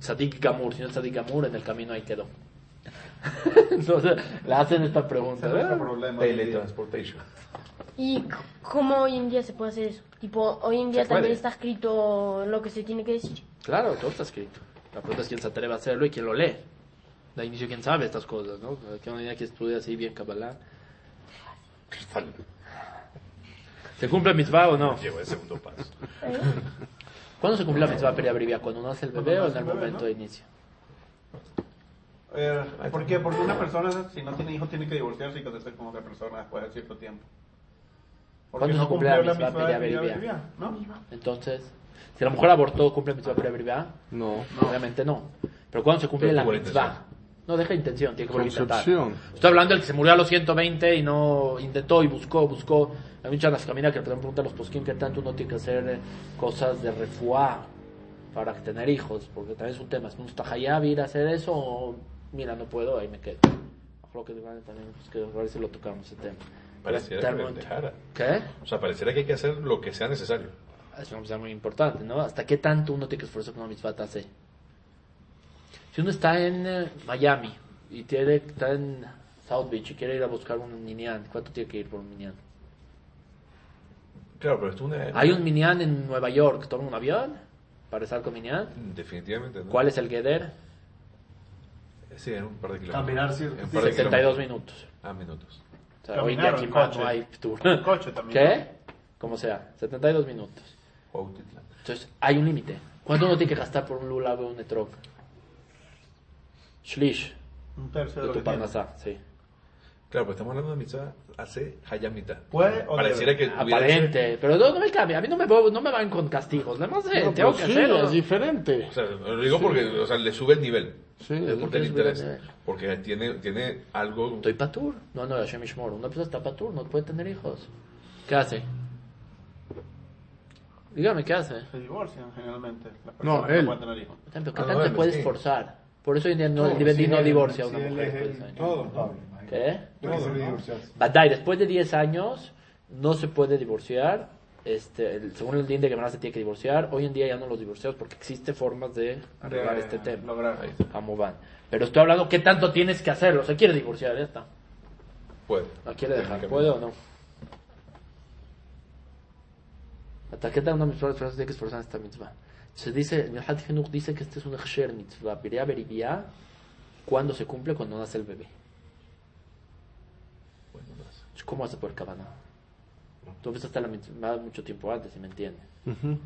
Tzadik Gamur. Si no es Tzadik Gamur, en el camino ahí quedó. Entonces, le hacen esta pregunta. Ese es problema. Teletransportation. ¿Y cómo hoy en día se puede hacer eso? Tipo, hoy en día también está escrito lo que se tiene que decir. Claro, todo está escrito. La pregunta es quién se atreve a hacerlo y quién lo lee. De inicio, quién sabe estas cosas, ¿no? Que una idea que estudia así bien Kabbalah. ¿Se cumple el mitzvah o no? Llegó el segundo paso. ¿Cuándo se cumple la mitzvah periabrivia? ¿Cuando nace el bebé o en el momento de inicio? Eh, ¿Por qué? Porque una persona, si no tiene hijos, tiene que divorciarse y casarse con otra persona después de cierto tiempo. Porque ¿Cuándo no se cumple la de periabrivia? ¿no? Entonces, si la mujer abortó, ¿cumple la mitzvah periabrivia? No. Obviamente no. Pero ¿cuándo se cumple Pero la tuvo la mitzvah? No, deja intención, tiene que volver a intentar. Estoy hablando del que se murió a los 120 y no intentó y buscó, buscó. Hay muchas las caminas que le preguntan a los posquín que tanto uno tiene que hacer eh, cosas de refuá para tener hijos, porque también es un tema. ¿Es un tajayab ir a hacer eso o mira, no puedo, ahí me quedo? Lo que también, pues que a ver si lo tocamos ese tema. Pareciera que dejara. ¿Qué? O sea, pareciera que hay que hacer lo que sea necesario. Es una cosa muy importante, ¿no? ¿Hasta qué tanto uno tiene que esforzarse con una mitzvah hace? Si uno está en eh, Miami y tiene, está en South Beach y quiere ir a buscar un minyan, ¿cuánto tiene que ir por un minyan? Claro, pero es una... Hay un minyan en Nueva York, toma un avión para estar con minyan. Definitivamente. ¿no? ¿Cuál es el Geder? Sí, en un par de kilómetros. Caminar cierto En de 72 kilómetros. minutos. Ah, minutos. O sea, hoy en día Caminar o aquí en coche. no hay tour. En coche también. ¿Qué? Como sea, 72 minutos. Entonces, hay un límite. ¿Cuánto uno tiene que gastar por un lulav o un etrog? Shlish. Un tercio De de lo tu parnasá, sí. Claro, pero estamos hablando de mitzvah hace hayamita. ¿Puede o Pareciera que Aparente, pero no, no me cambia. A mí no me, no me van con castigos. Además, eh, No, tengo pero que sí, hacerlo. es diferente. O sea, lo digo porque o sea, le sube el nivel Sí, ¿Por del qué le nivel? Porque tiene, tiene algo... Estoy patur. No, no, Hashem Ishmor. Una persona está patur, no puede tener hijos. ¿Qué hace? Dígame, ¿qué hace? Se divorcian generalmente. Las No, él. pueden tener hijos. ¿qué Ah, tanto no, te puedes sí. forzar? Por eso hoy en día no, el Todo, Libedín si no él- divorcia a una mujer es después de el 10 años. todo imagínate. ¿Qué? Tiene que. Badai, después de 10 años no se puede divorciar. Este, el- según el DIN de Gemara se tiene que divorciar. Hoy en día ya no los divorciamos porque existe formas de arreglar De este tema. Lograr. Van. Pero estoy hablando qué tanto tienes que hacerlo. Se quiere divorciar, ya está. Puede. ¿La quiere dejar? ¿Puede o no? ¿Hasta qué mitzvah las personas tienen que esforzar en esta mitzvah? Se dice, el Hat Hinuch dice que este es un Hsher mitzvah, Piria Beribia, cuando se cumple, cuando nace el bebé. ¿Cómo vas a poder cabana? Tú empezaste la mitzvah mucho tiempo antes, si me entiendes. Ujú.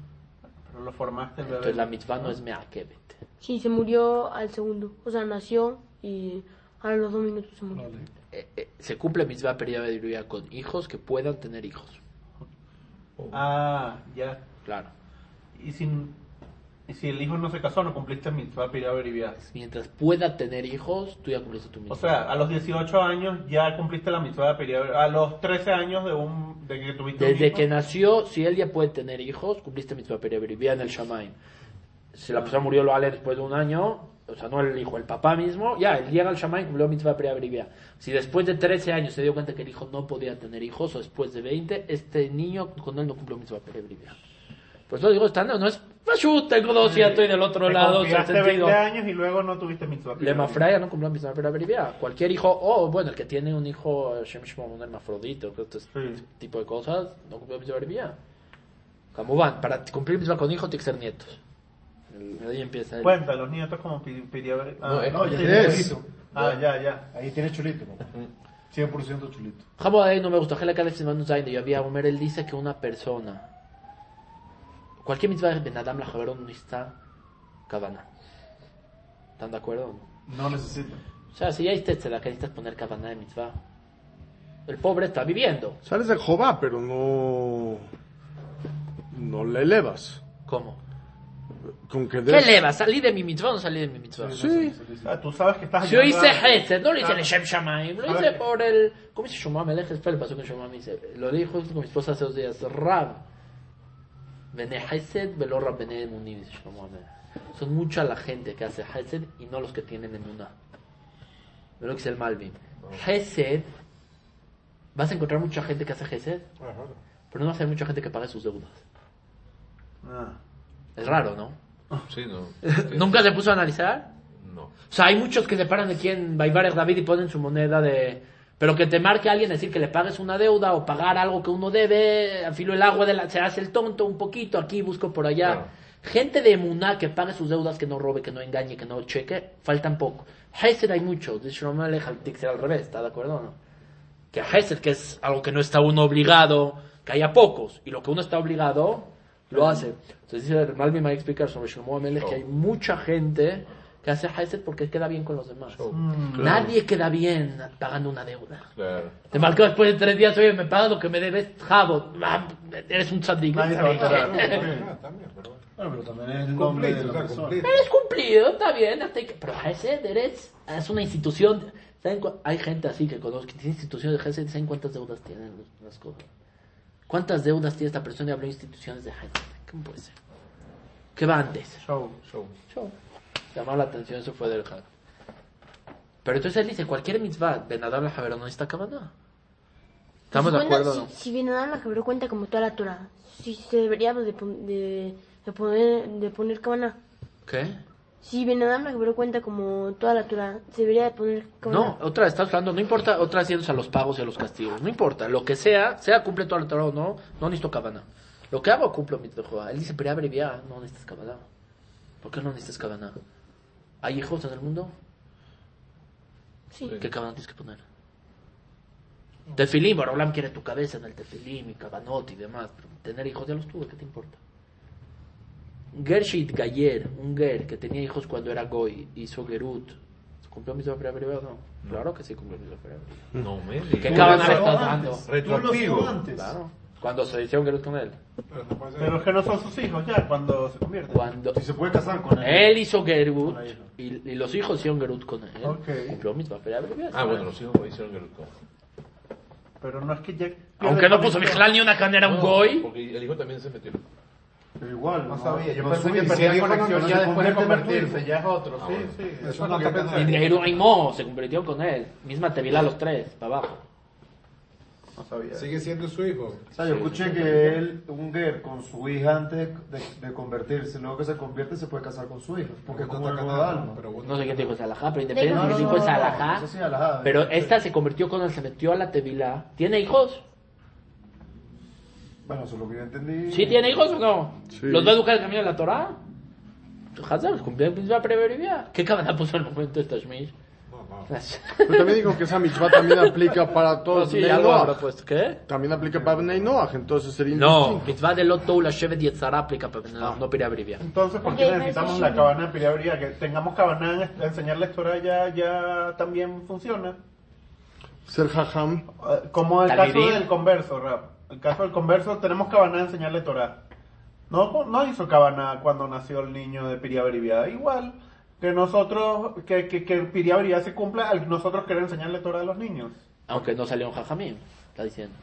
Pero lo formaste el bebé. Entonces la mitzvah no es meakebet. Sí, se murió al segundo. O sea, nació y a los dos minutos se murió. Eh, eh, se cumple mitzvah Beribia con hijos que puedan tener hijos. Ah, ya. Claro. Y si, y si el hijo no se casó, no cumpliste mitzvah beribia. Mientras pueda tener hijos, tú ya cumpliste tu mitzvah. O sea, a los 18 años ya cumpliste la mitzvah de piria A los 13 años de un de que tuviste Desde que nació, si él ya puede tener hijos, cumpliste mitzvah vivía en el Shamaim. Si la persona murió lo ale después de un año, o sea, no el hijo, el papá mismo, ya, él llega al Shamaim, cumplió mitzvah vivía. Si después de 13 años se dio cuenta que el hijo no podía tener hijos, o después de 20, este niño con él no cumplió mitzvah vivía. Por eso digo, está, no, no es, "Pashut, tengo dos y ya estoy del otro te lado, sentido. 20 años y luego no tuviste mitzvah piria Lema beribia. Fraya no cumplió mitzvah vivía. Cualquier hijo, o bueno, el que tiene un hijo, Shem Shimon, un hermafrodito, este Sí. tipo de cosas, no cumplió mitzvah vivía. Como van, para cumplir mitzvah con hijo, tiene que ser nietos. El- Ahí empieza el... Cuenta, los nietos como pi- piria beribia. No, No, ya ¿Qué tiene es? chulito. Ah, ya, ya. Ahí tiene chulito. ¿no? 100% chulito. Jamo ahí no me gusta. Gela Kalef Simon Zayn de Yavia Omer, él dice que una persona, cualquier mitzvah de Ben Adam la Javerón no está cabana. ¿Están de acuerdo? o no? No necesita. O sea, si ya hiciste la que necesitas poner cabana de mitzvah. El pobre está viviendo. Sales de Jehová, pero no. No le elevas. ¿Cómo? Con que ¿Qué des- eleva? ¿Salí de mi mitzvah o no salí de mi mitzvah? Sí. Sea, tú sabes que estás Si yo hice Hesed, no lo hice Claro. en Shem Shamaim, lo hice que- por el... ¿Cómo dice Shomam? El Ejes, le pasó con Shomam, dice, lo dijo con mi esposa hace dos días, Rab, Bene Hesed, velo Rab Bene. Son mucha la gente que hace Hesed y no los que tienen Emuná. Ve lo que dice el Malvin. Hesed, vas a encontrar mucha gente que hace Hesed, pero no vas a ver mucha gente que pague sus deudas. Ah. Es raro, ¿no? Sí, no. ¿Nunca se puso a analizar? No. O sea, hay muchos que se paran aquí en Baibar David y ponen su moneda de... Pero que te marque alguien decir que le pagues una deuda o pagar algo que uno debe, al filo el agua de la, se hace el tonto un poquito, aquí busco por allá. Claro. Gente de Emuná que pague sus deudas, que no robe, que no engañe, que no cheque, faltan poco. Hesed hay mucho, ser al revés, ¿está de acuerdo o no? Que Hesed, que es algo que no está uno obligado, que haya pocos, y lo que uno está obligado, lo hace. Entonces dice Malvin va a explicar sobre Shlomo Amelech que hay mucha gente que hace Hesed porque queda bien con los demás. Mm. Nadie queda bien pagando una deuda. Claro. Te marcó después de tres días, oye, me pagas lo que me debes, Jabo. Ah, Eres un tzadik. También, pero Bueno, pero también es el nombre de o la sea, persona. Eres cumplido, está bien. hasta que- Pero Hesed eres, es una institución. ¿Saben Hay gente así que conozco, que tiene instituciones de Hesed, ¿saben cuántas deudas tienen las cosas? ¿Cuántas deudas tiene esta persona y habló de instituciones de Hesed? ¿Cómo puede ser? ¿Qué va antes? Show. Show. Show. Llamar la atención, eso fue del Had. Pero entonces él dice, cualquier mitzvah de nadar la Javerón no está cabana. ¿Estamos de Si cuenta- acuerdo no? Si, si bien nada la Jabró cuenta como toda la Torah, si se debería de, de, de poner, de poner cabana. ¿Qué? Si bien nada la Jabró cuenta como toda la Torah, se debería de poner cabana. No, otra estás hablando, no importa, otra vez yéndose a los pagos y a los castigos, no importa, lo que sea, sea cumple toda la Torah o no, no necesito cabana. Lo que hago cumplo mi Jehová. Él dice, pero abreviar, no necesitas cabana. ¿Por qué no necesitas cabana? ¿Hay hijos en el mundo? Sí. ¿Qué cabana tienes que poner? Tefilim, Borolam quiere tu cabeza en el tefilim y cabanot y demás, pero tener hijos ya los tuve, ¿qué te importa? Gershit Gayer, un Ger que tenía hijos cuando era Goy, hizo Gerut, ¿cumplió mi Torah o no? Claro que sí cumplió mi Torah No me ¿Qué lo estás dando? antes. Retroactivo. Claro. Cuando se hicieron Gerut con él. Pero no. Pero que no son sus hijos ya cuando se convierten. Cuando Si se puede casar con él. él hizo Gerut y, y los hijos hicieron Gerut con él, Ok. cumplió mi Torah Ah, bueno, los hijos hicieron Gerut con. Pero no es que ya. Aunque no puso Mijlal ni una canera a un No, Goy. Porque el hijo también se metió. Pero igual. No sabía, yo no pensé que perdía si no- conexión no ya después de convertirse, ya es otro. Ah, sí, bueno. sí, Eso eso es no lo que pensé. Y se convirtió con él. Misma Tevilá los tres, para abajo. No sabía. Sigue siendo su hijo. O sea, yo escuché que él, un guer con su hija antes de, de convertirse, luego que se convierte se puede casar con su hija, porque es como alma. No sé qué dijo es alajá, pero independiente No, de no, que no, dijo alajá. Eso sí. Pero esta se convirtió con él, se metió a la Tevilá. ¿Tiene hijos? Bueno, eso es lo que yo entendí. ¿Sí tiene hijos o no? Sí. ¿Los va a educar el camino de la Torah? Hazar, cumplió el preverivia. ¿Qué cabana puso en el momento esta Shmish? No, no. Pero también digo que esa mitzvah también aplica para todos. sí, Bnei algo habrá Noach. puesto. ¿Qué? También aplica para Bnei Noach, entonces sería No, mitzvah de Loto, la Shevet Yetzara aplica para no, no preverivia. Entonces, ¿por qué necesitamos la cabana de piriabría? Que tengamos cabana en enseñarle Torah ya, ya también funciona. Ser jajam. Eh, Como el Talmidim. caso del converso, Rap. El caso del converso, tenemos cabana de enseñarle Torah. No, no hizo cabana cuando nació el niño de Piriaberibia. Igual que nosotros, que, que, que Piriaberibia se cumpla al nosotros querer enseñarle Torah a los niños. Aunque no salió un jajamim, está diciendo.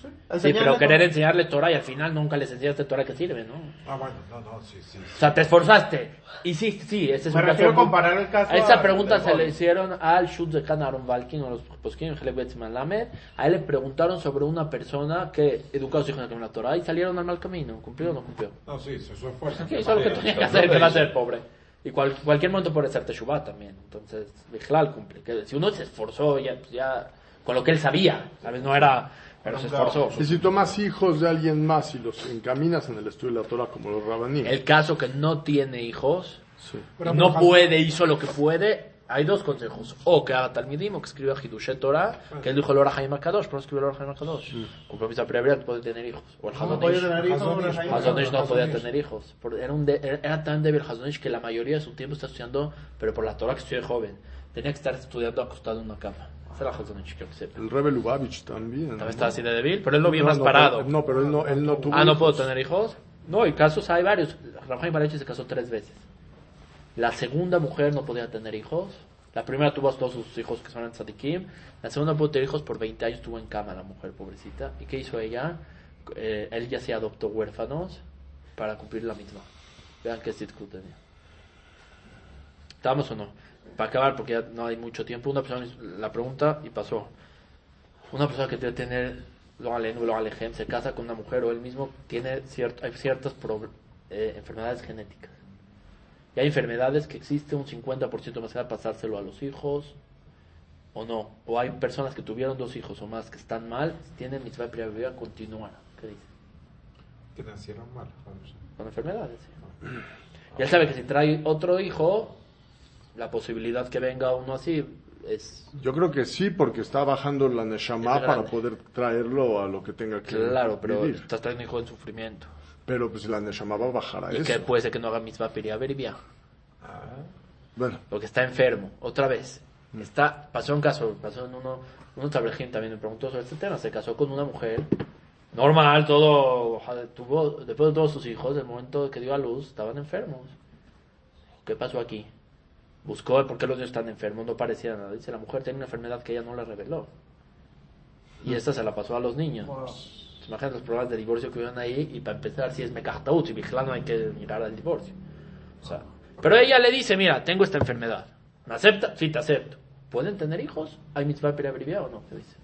Sí, Enseñarle pero querer Torah. enseñarle Torah y al final nunca les enseñaste Torah que sirve, ¿no? Ah, bueno, no, no, sí, sí. O sea, te esforzaste. Y sí, sí, ese es Me un refiero caso. a comparar el caso A esa a- pregunta se le hicieron al Shut de Khan Aaron Balkin, de los poskim, Betzman Lamed. A él le preguntaron sobre una persona que educó a su hijo en la Torah y salieron al mal camino. ¿Cumplió o no cumplió? No, sí, eso es fuerza. Sí, eso es lo que tenía que hacer, que va a ser pobre. Y cual- cualquier momento puede ser Teshuvah también. Entonces, Bijlal cumple. Que si uno se esforzó ya, pues ya con lo que él sabía, ¿sabes? No era, pero se esforzó. Y si tomas hijos de alguien más y los encaminas en el estudio de la Torah como los rabaníes. El caso que no tiene hijos, Sí. No puede, hizo lo que puede, hay dos consejos. O que haga Talmidim, o que escriba Hidushet Torah, que él dijo el Ora Haim Akadosh, pero no escribió el Ora Haim Akadosh. Compromiso previo puede tener hijos. O el No podía Hazonish. tener hijos, Hazonish. No podía tener hijos. Era, un de- era tan débil Hazonish que la mayoría de su tiempo está estudiando, pero por la Torah que estudia joven. Tenía que estar estudiando acostado en una cama. Ese era Hazonish, quiero que sepa. El Rebbe Lubavitch también. También ¿no? estaba así de débil, pero él lo vio No, más no, parado. No, pero él no, él no tuvo Ah, no hijos. puedo tener hijos. No, y casos hay varios. Rafael Barachi se casó tres veces. La segunda mujer no podía tener hijos. La primera tuvo todos sus hijos que son en Tzadikim. La segunda pudo tener hijos por 20 años, estuvo en cama la mujer, pobrecita. ¿Y qué hizo ella? Eh, él ya se adoptó huérfanos para cumplir la misma. Vean qué sitcom tenía. ¿Estamos o no? Para acabar, porque ya no hay mucho tiempo, una persona la pregunta y pasó. Una persona que debe tener lo alen, lo alejem, se casa con una mujer o él mismo tiene cierto, hay ciertas eh, enfermedades genéticas. Y hay enfermedades que existe un 50% más de pasárselo a los hijos o no. O hay personas que tuvieron dos hijos o más que están mal, tienen mitzvah previa continuar. ¿Qué dice? Que nacieron mal. Con enfermedades. sí. Y él sabe que si trae otro hijo, la posibilidad que venga uno así es Yo creo que sí, porque está bajando la Neshama Es para poder traerlo a lo que tenga que claro, pero vivir. estás trayendo un hijo en sufrimiento. Pero pues la Neshama va a bajar a Y eso. que puede ser que no haga mitzvah previa. Bueno, porque está enfermo, otra vez. Está, pasó un caso, pasó en uno, un tablejín también me preguntó sobre este tema, se casó con una mujer, normal, todo, tuvo, después de todos sus hijos, el momento que dio a luz, estaban enfermos. ¿Qué pasó aquí? Buscó el por qué los niños están enfermos, no parecía nada. Dice, la mujer tiene una enfermedad que ella no le reveló. Y esta se la pasó a los niños. Imagínate los problemas de divorcio que viven ahí, y para empezar, si es mecajtaut, si vigilando no hay que mirar al divorcio. O sea, pero ella le dice, mira, tengo esta enfermedad. ¿Me acepta? Sí, te acepto. ¿Pueden tener hijos? ¿Hay mitzvah periabrivia o no? ¿Qué dice?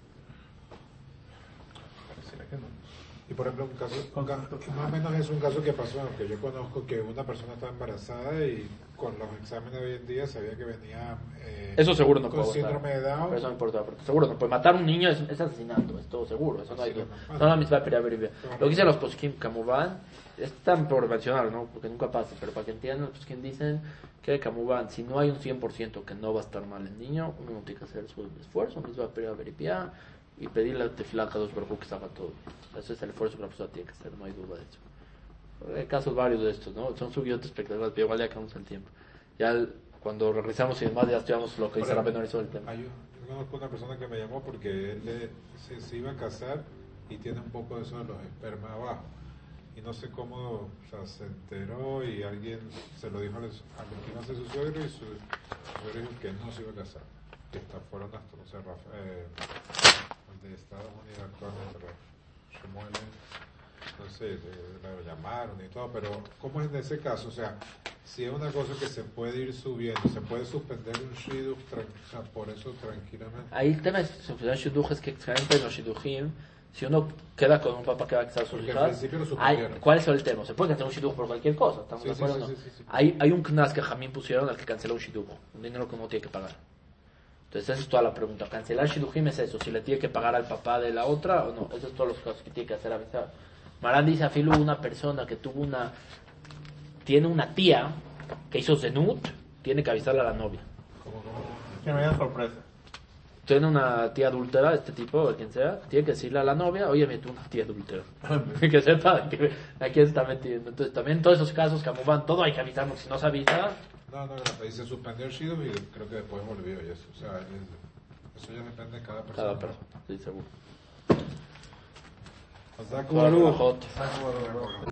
No. Y por ejemplo, un caso, un ca- más o menos es un caso que pasó, que yo conozco que una persona estaba embarazada y con los exámenes de hoy en día sabía que venía eh, Eso seguro no con puede síndrome de Down. Pero eso no importa, porque seguro no puede. Matar a un niño es, es asesinato, es todo seguro, eso no hay duda. no. No la mitzvah periabrivia. Lo que dicen los poskim Kamuban, están por mencionar, ¿no? Porque nunca pasa, pero para que entiendan, los poskim dicen que Kamuban, si no hay un 100% que no va a estar mal el niño, uno no tiene que hacer su esfuerzo, mitzvah periabrivia, y pedirle a Tefilá a dos que se haga todo. Ese es el esfuerzo que la persona tiene que hacer, no hay duda de eso. Hay casos varios de estos, ¿no? Son subidos espectaculares, pero igual ya acabamos el tiempo. Ya el- cuando regresamos y demás, ya estudiamos lo que dice ejemplo, Nori sobre el tema. Yo conozco una persona que me llamó porque él le- se, se iba a casar y tiene un poco de eso de los espermas abajo. Y no sé cómo o sea, se enteró y alguien se lo dijo a, los- a lo que ser su suegro y su suegro dijo que no se iba a casar. Que está, fueron hasta, no sé, Rafa- eh, de Estados Unidos actualmente, Shmuel, no sé, le- la llamaron y todo, pero ¿cómo es en ese caso? O sea, si es una cosa que se puede ir subiendo, se puede suspender un shidduch tran- o sea, por eso tranquilamente. Ahí el tema es, suceder shidduch es que excelente en los shidduchim, si uno queda con un papá que va a a sus hijas, lo. ¿cuál es el tema? Se puede cancelar un shidduch por cualquier cosa, ¿estamos Sí, de acuerdo sí, no? sí, sí, sí. Hay, hay un knas que Jamín pusieron al que cancela un shidduch, un dinero que uno tiene que pagar. Entonces esa es toda la pregunta. Cancelar shidduchim es eso, si le tiene que pagar al papá de la otra o no. Esos son todos los casos que tiene que hacer avisar. Marán dice a Filu una persona que tuvo una, tiene una tía que hizo zenut, tiene que avisarle a la novia. Que no haya sorpresa. tiene una tía adúltera, este tipo, o quien sea, tiene que decirle a la novia, oye, me tuve una tía adúltera. que sepa que a quién se está metiendo. Entonces, también todos esos casos, como van todo, hay que avisar, porque si no se avisa, No, no, ahí se suspendió el shidduch y creo que después volvió y eso. O sea, es- eso ya depende de cada persona. cada persona, sí, seguro.